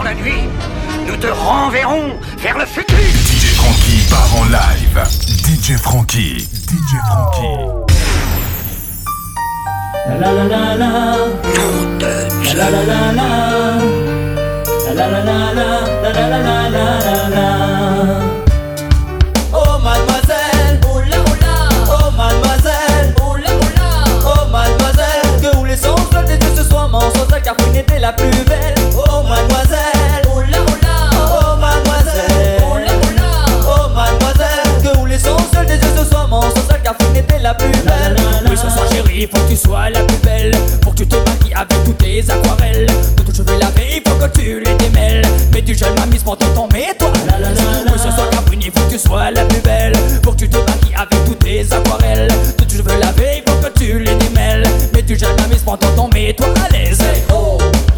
dans la nuit, nous te renverrons vers le futur. DJ Frankie part en live. DJ Frankie. DJ Frankie. La la la la la. La la la la. La la la la la. La la la la la la. Oh mademoiselle, oh la oh la. Oh mademoiselle, oh la oh la. Oh mademoiselle, que où les veulent ce soir, mensonge car vous n'était la plus belle. Oh mademoiselle, chérie, faut que tu sois la plus belle. Pour que tu te maquilles avec toutes tes aquarelles. De tes cheveux lavés, il faut que tu les démêles. Mais tu gèles ma mise pour ton mets-toi. Oui, ce soir, Caprine, faut que tu sois la plus belle. Pour que tu te maquilles avec toutes tes aquarelles. De tes cheveux lavés, il faut que tu les démêles. Mais tu gèles ma mise pour ton mets-toi à l'aise.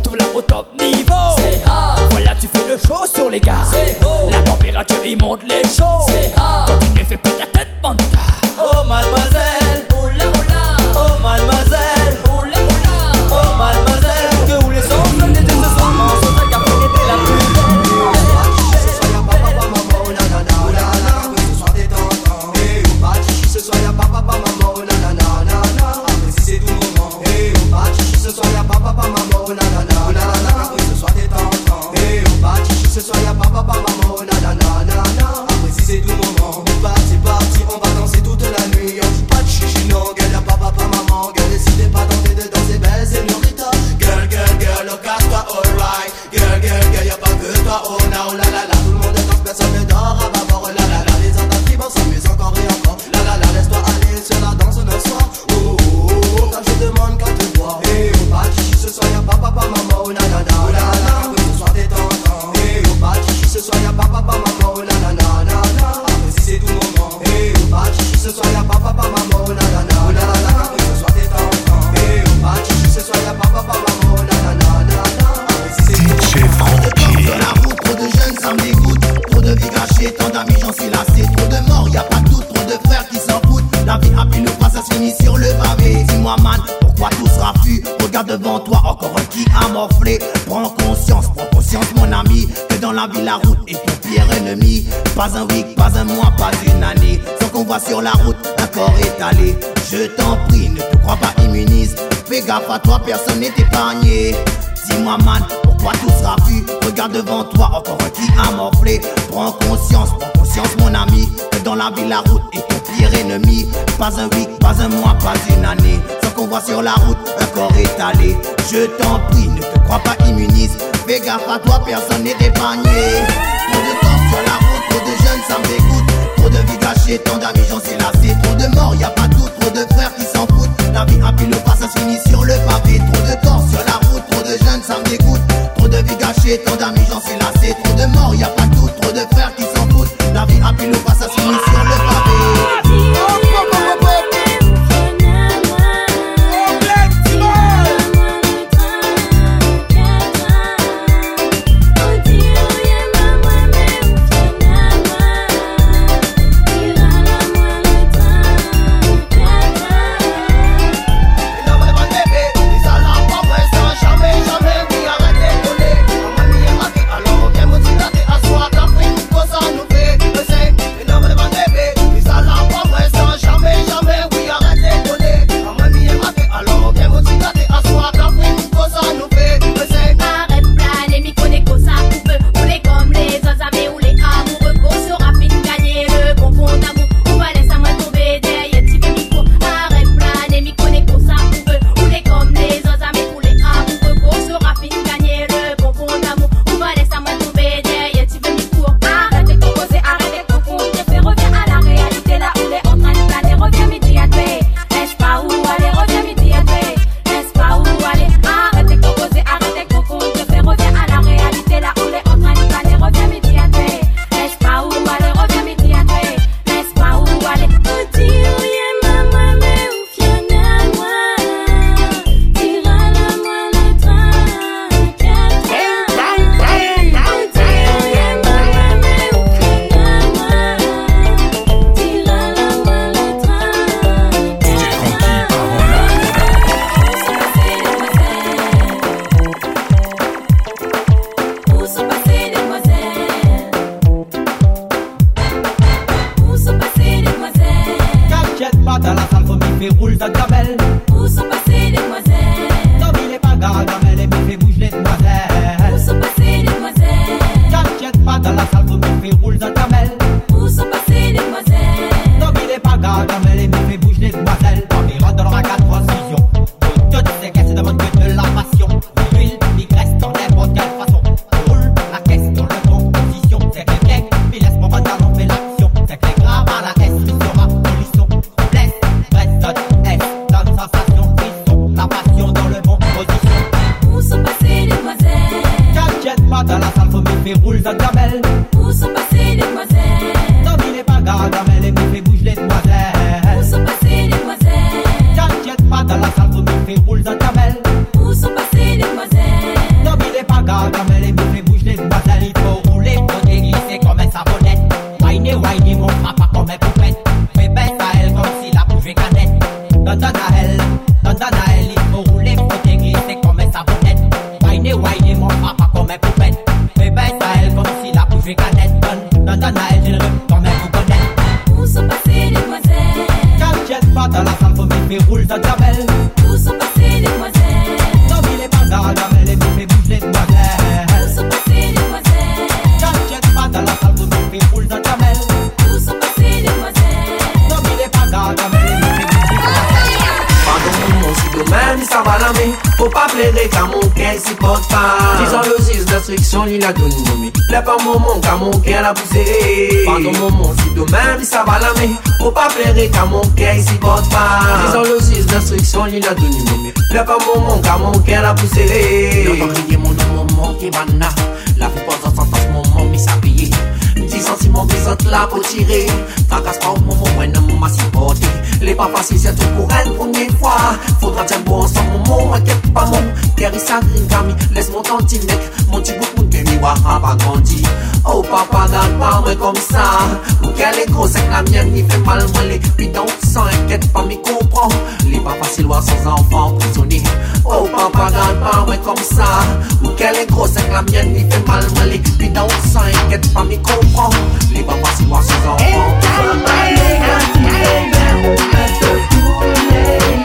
Tout là au top niveau. Voilà, tu fais le show sur les gars. La température, il monte les shows. Quand tu ne fais pas conscience, prends conscience mon ami Que dans la vie la route est ton pire ennemi. Pas un week, pas un mois, pas une année. Sans qu'on voit sur la route un corps étalé. Je t'en prie, ne te crois pas immuniste. Fais gaffe à toi, personne n'est épargné. Trop de temps sur la route, trop de jeunes ça me dégoûte. Trop de vie gâchée, tant d'amis j'en suis lassé Trop de morts, y a pas doute, trop de frères qui s'en foutent. La vie a pile pas, ça se finit sur le pavé. Trop de temps sur la route, trop de jeunes ça me dégoûte. Trop de vie gâchée, tant d'amis j'en suis lassé Trop de morts, y a pas doute, trop de frères qui s'en foutent La Ou pa plere ka moun kèy si bot pa Dizan losis d'instriksyon li la doni mouni Le pa moun moun la pousere Yo tan kriye moun nou moun moun ki bana La pou posan san tas moun moun si moun bezant la pou tire Takas pa ou ma les pas facile, c'est tout pour une première fois. Faudra dire bon ensemble, mon m'inquiète pas, mon. Terissa Gringami, laisse mon tantinet. Mon petit bout, mon bébé, waha, pas grandi. Oh papa, garde pas moi comme ça. Ou qu'elle est grosse, avec la mienne, il fait mal, moi les bidons. Sans inquiète pas, m'y comprends. Les pas facile, loin sans enfant, prisonnier. Oh papa, garde pas moi comme ça. Ou qu'elle est grosse, avec la mienne, il fait mal, moi les bidons. Sans inquiète pas, m'y comprends. Les pas facile, loin sans enfant, prisonnier. Hey now, at the pool, hey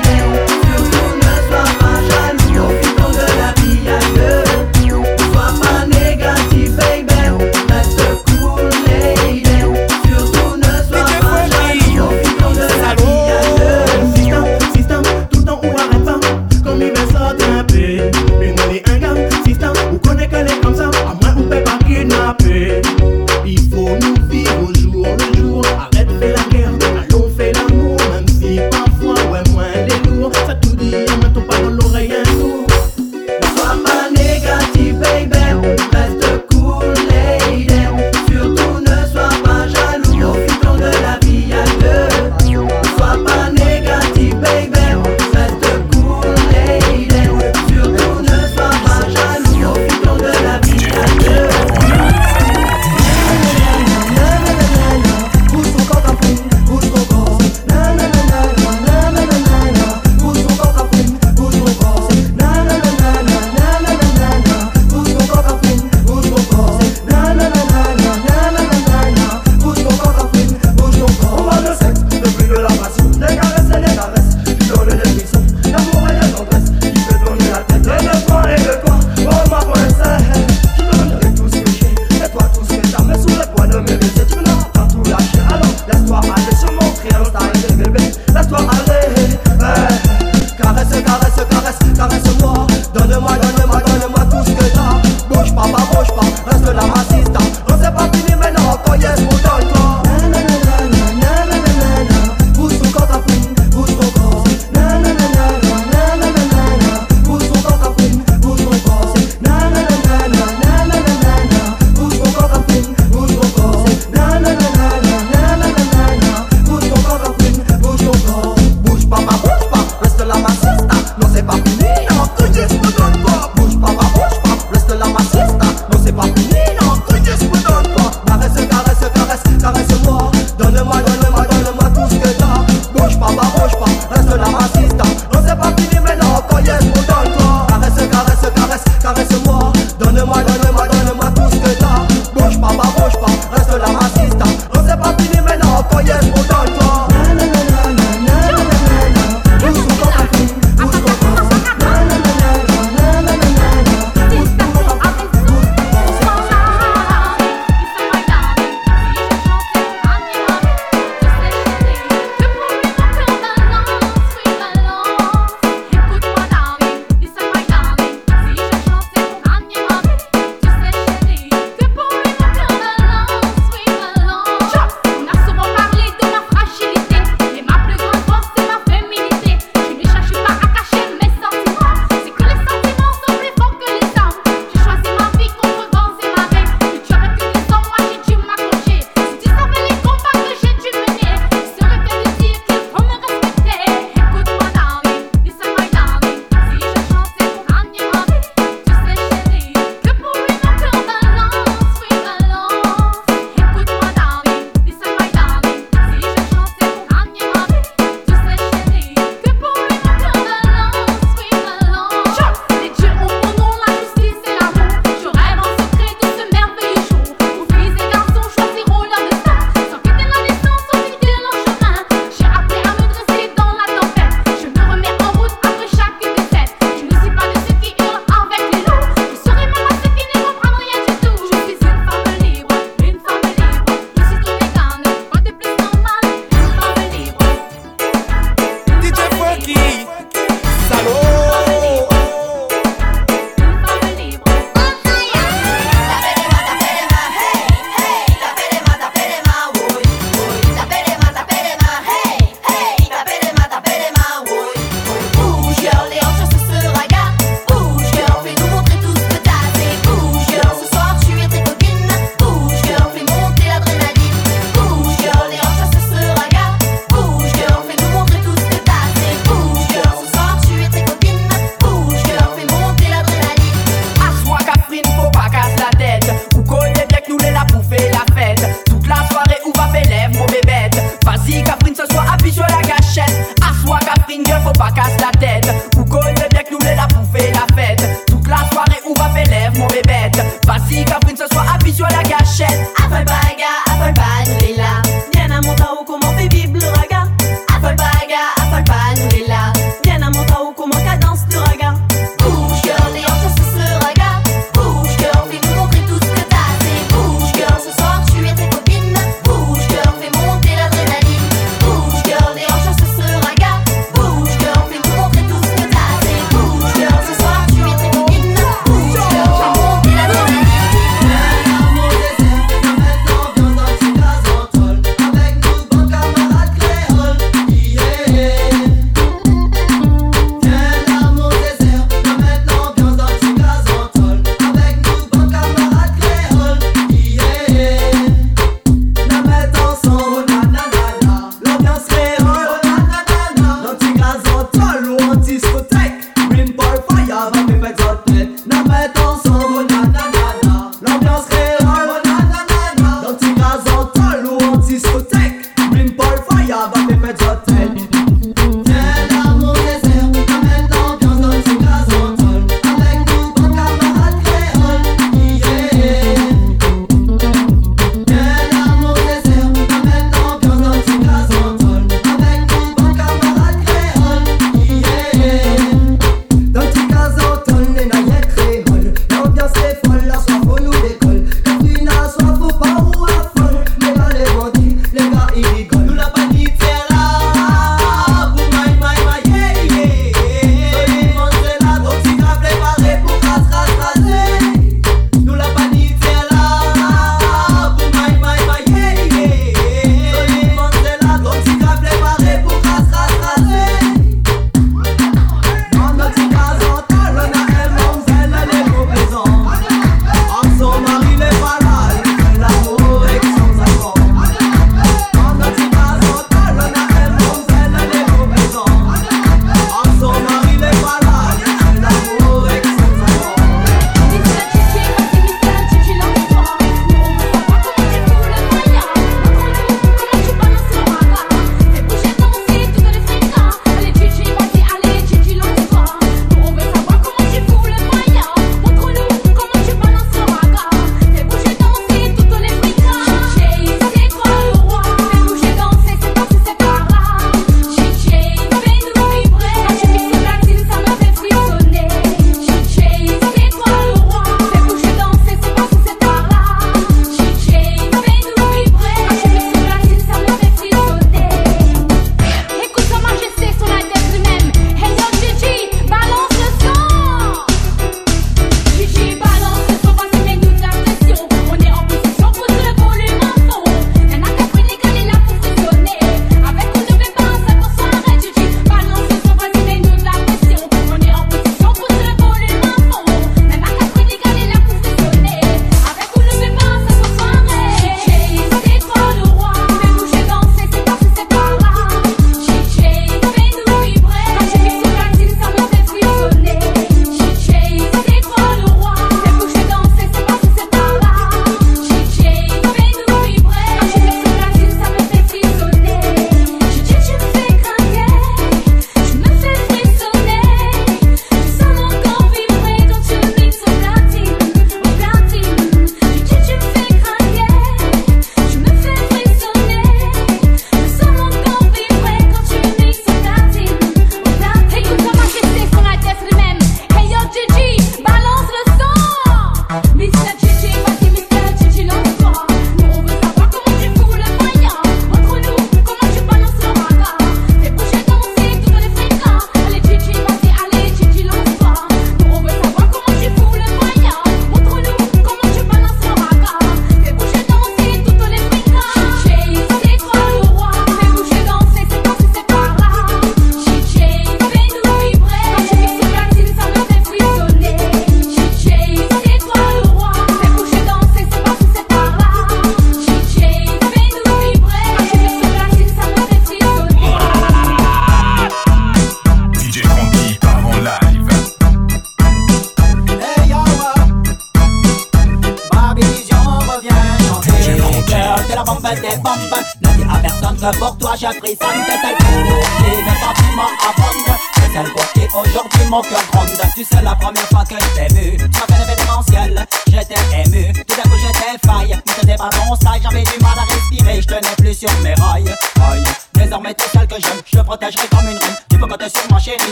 t'es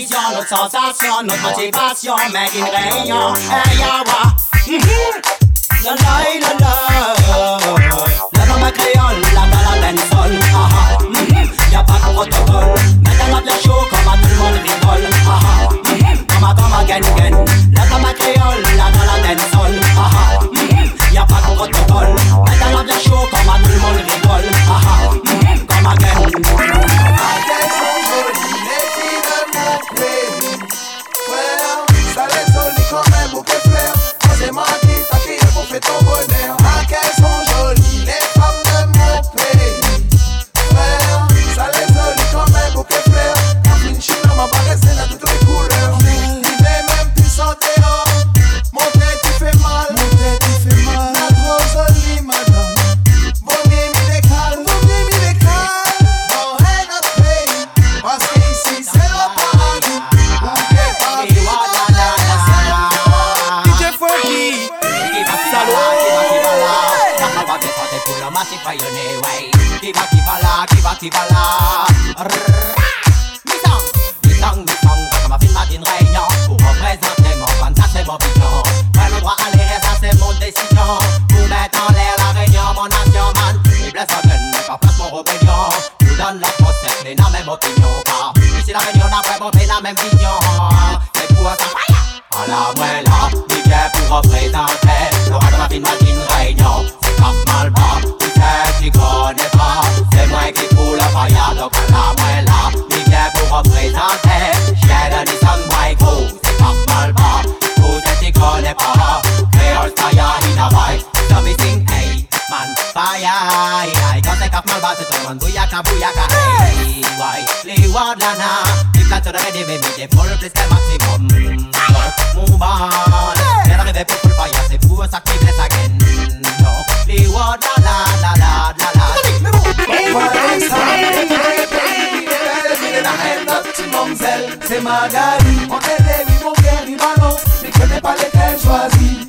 vision, notre sensation, notre motivation, mais une réunion. Hey, eh, yawa. Mhm. La la la la. La créole, la la ah, ah. mhm. Y'a pas de protocole. La bien chaud, comme à tout le monde rigole. Ah, mhm. Comme à comme à. La créole, la la Y'a pas de protocole. La bien chaud, comme à tout le monde rigole. Comme à them out. me de full plus que maximum. Move on. Then again. No, the word la la la la la la. Magali, on est des mais que n'est pas lesquels choisis.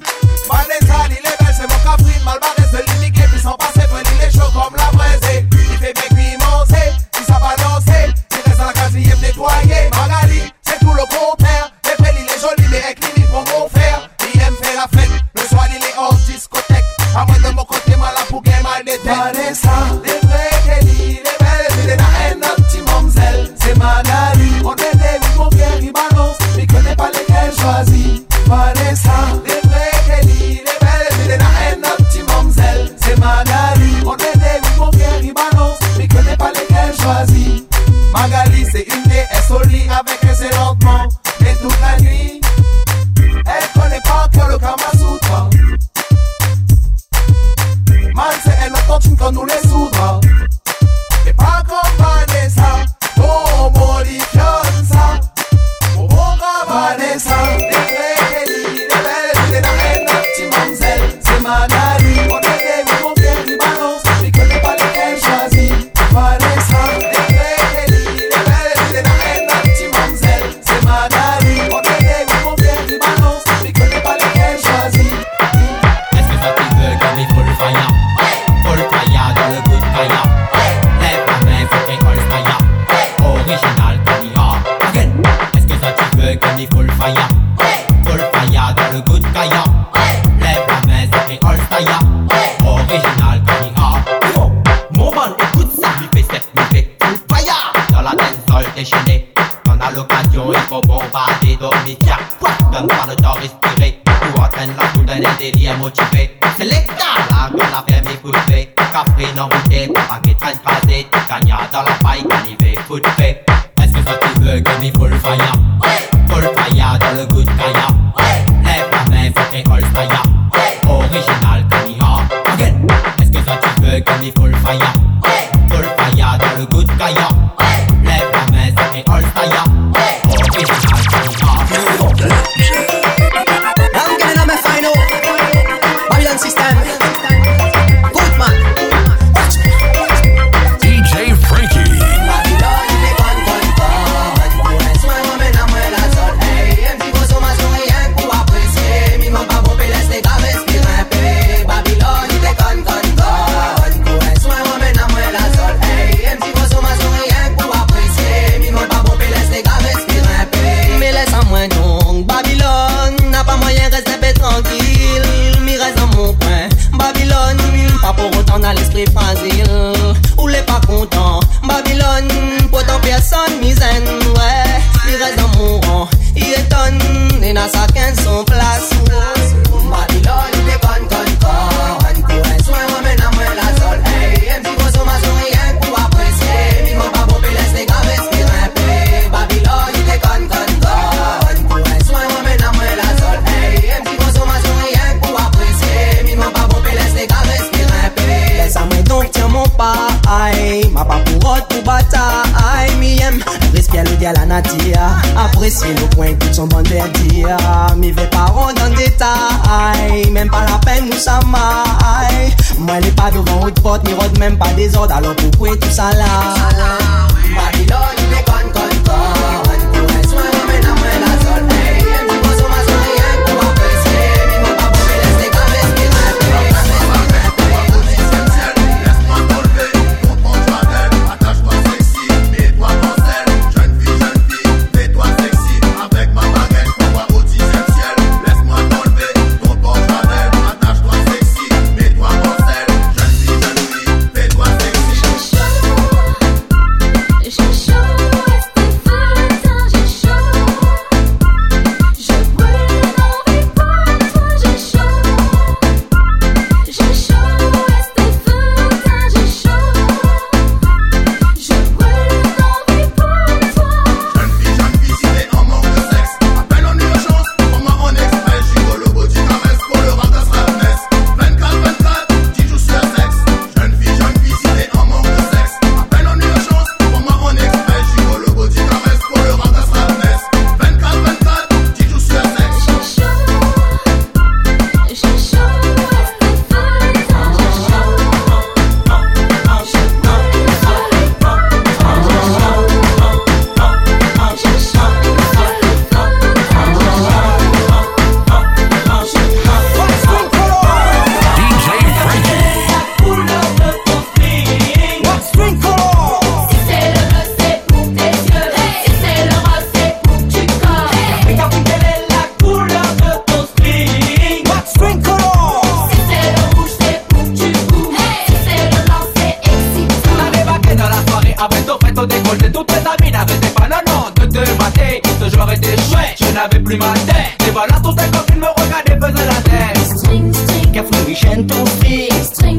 te décolle de toutes tes amis n'avaient des bananes de deux matins. Ce joueur était chouette, je n'avais plus ma tête. Et voilà, toutes tes copines me regardaient, faisaient la tête. String, string, qu'à ton string? String,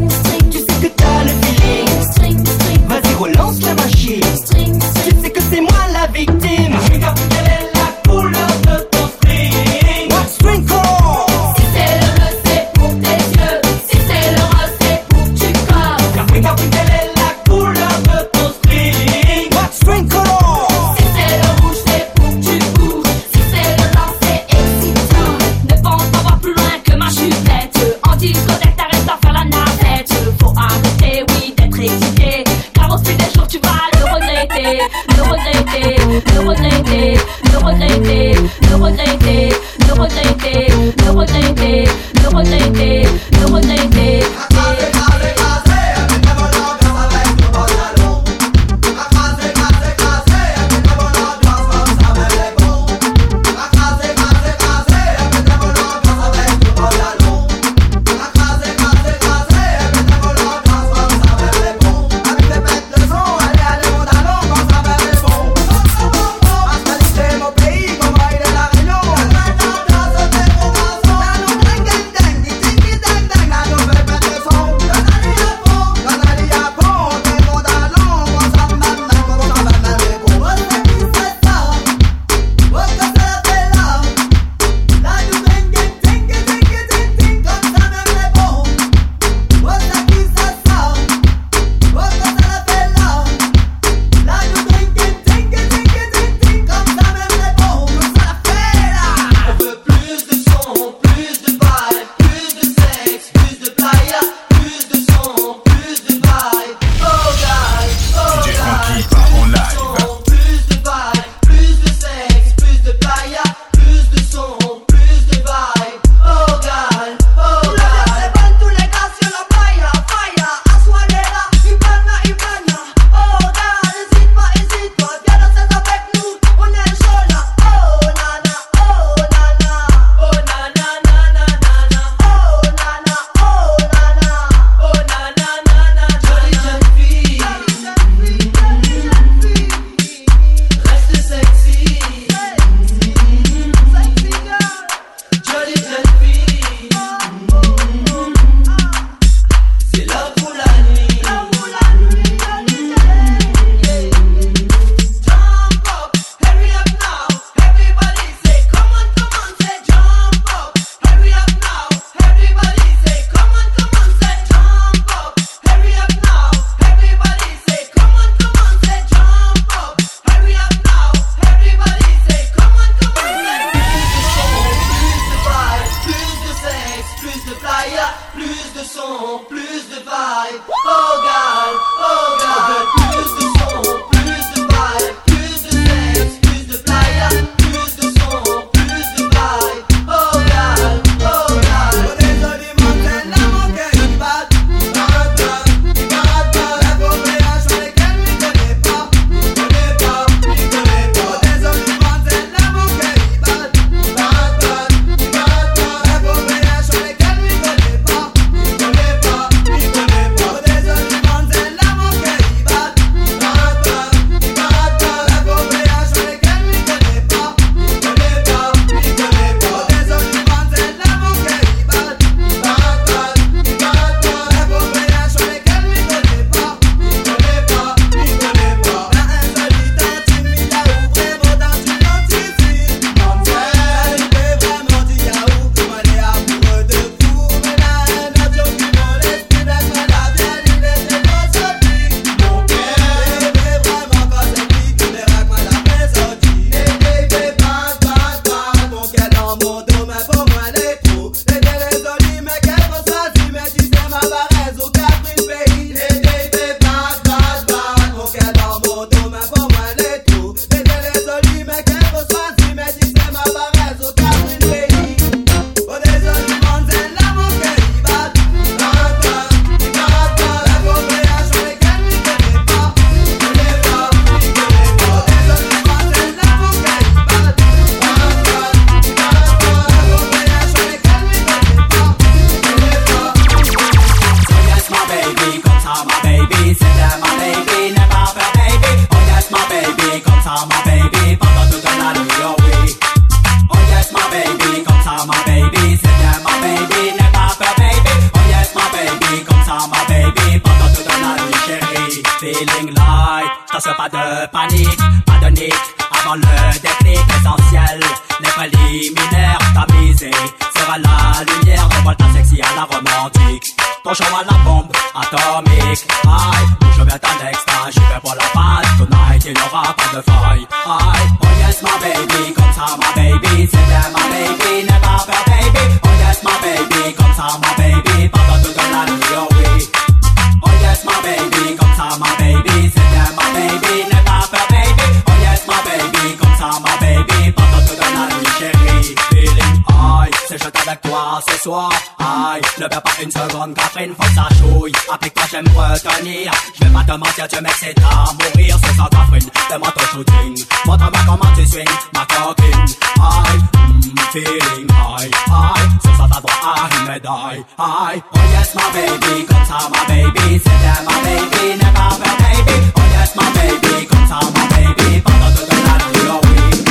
j'aime retenir. Je vais pas te mentir, tu m'excites à mourir. Ce soir, ta frine, demande ton shooting. Montre-moi comment tu swings, ma coquine. Aïe, mm, feeling high, high. Ce soir, t'as droit à une médaille. Aïe, oh yes, my baby, comme ça, ma baby. C'était ma baby, never my baby. Oh yes, my baby, comme ça, ma baby. Pendant toute la nuit, oh oui.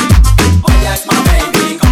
Oh yes, my baby, comme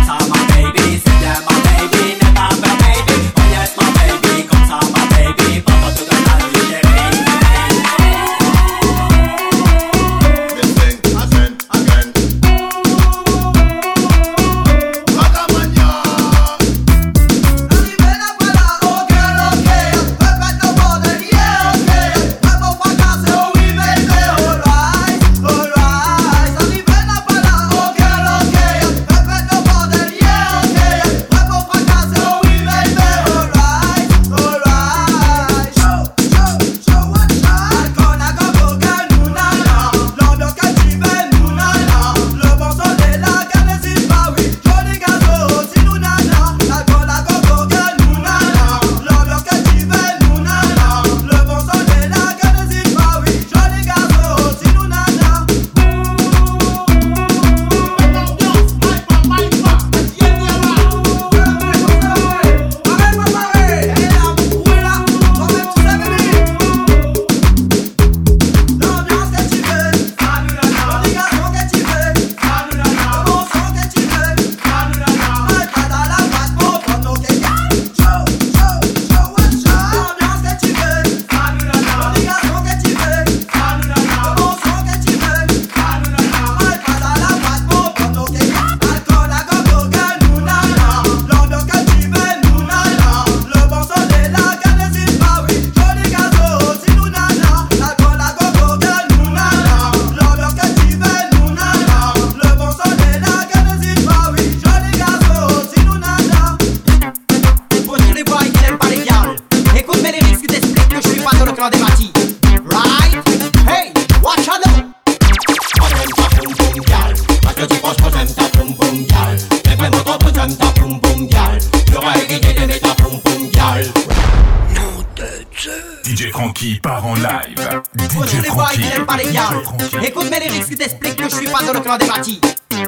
Frankie part en live. DJ qui Frankie. n'aiment pas les. Frankie. Écoute mes lyrics qui t'expliquent que je suis pas dans le clan des bâtis.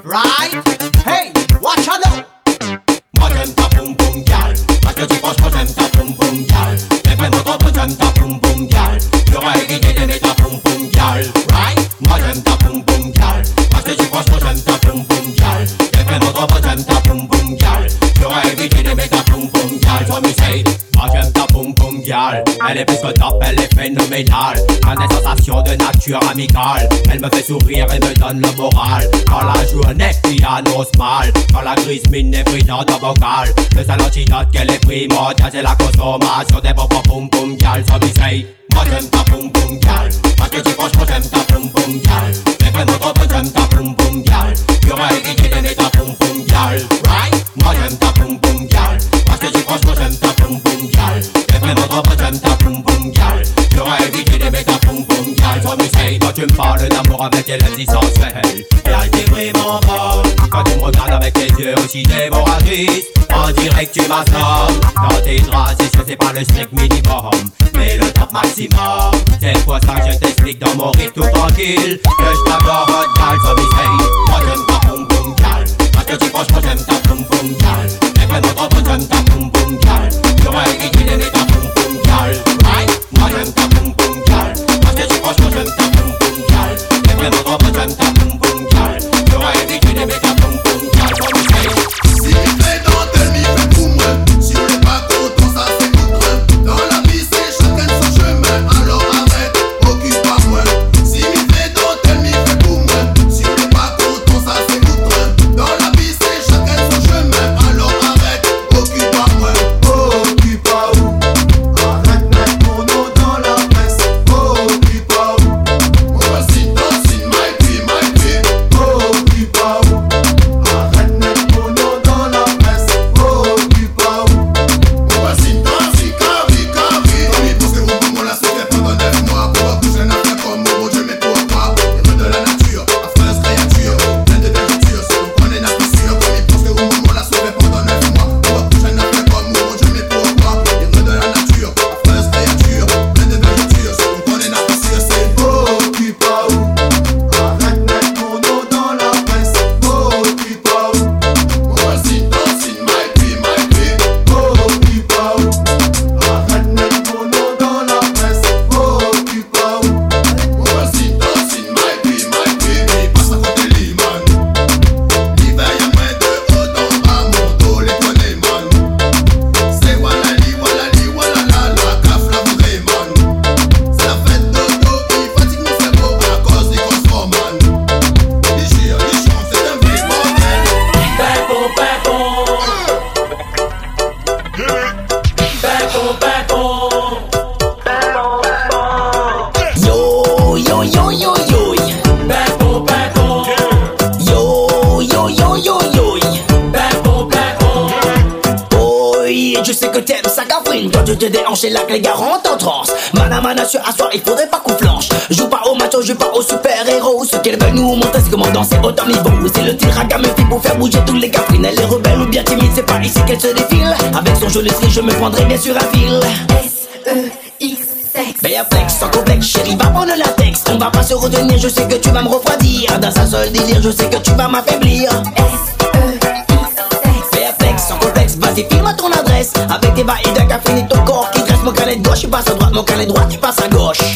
Right? Hey, watch out Moi j'aime ta poum poum gal Parce que tu franchement j'aime ta poum poum phénoménale A des sensations de nature amicale. Elle me fait sourire et me donne le moral. Quand la journée piano se mal. Quand la grise mine est dans ta vocale Le seul antidote qu'elle est primordial C'est la consommation des bonbons poum poum gal say Moi j'aime ta poum poum gal Parce que tu franchement j'aime ta poum poum gal Mais vraiment trop peu j'aime ta poum poum gal J'aurais évité d'aimer ta poum poum gal d'amour avec tes lèvres sensuelles Et elle t'est vraiment bonne Quand tu me regardes avec tes yeux aussi dévoratrices dirait que tu m'assommes Dans tes draps c'est sûr c'est pas le strict minimum. Mais le top maximum C'est pour ça que je t'explique dans mon rythme tout tranquille. Que je t'aborde gal So me say Moi j'aime ta poum poum gal Parce que tu franchement j'aime ta poum poum gal Mais vraiment peu j'aime ta Toi tu te déhanches et là que les gars rentrent en transe. Mana mana sur asseoir, il faudrait pas qu'on flanche. Joue pas au macho, joue pas au super héros Ce qu'ils veulent nous montrer c'est comment danser autant niveau C'est le tir à gamme pour faire bouger tous les cafouines Elle est rebelle ou bien timide, c'est pas ici qu'elle se défile. Avec son joli style, je me prendrai bien sûr un fil. S-E-X-Sex. Mais flex, sans complexe, chérie, va prendre la texte. On va pas se retenir, je sais que tu vas me refroidir. Dans un seul délire, je sais que tu vas m'affaiblir. Flex, sans complexe, vas-y, file-moi ton adresse. Avec tes bails d'un café et ton corps canet de gauche, tu passes à droite, mon canet droit, tu passes à gauche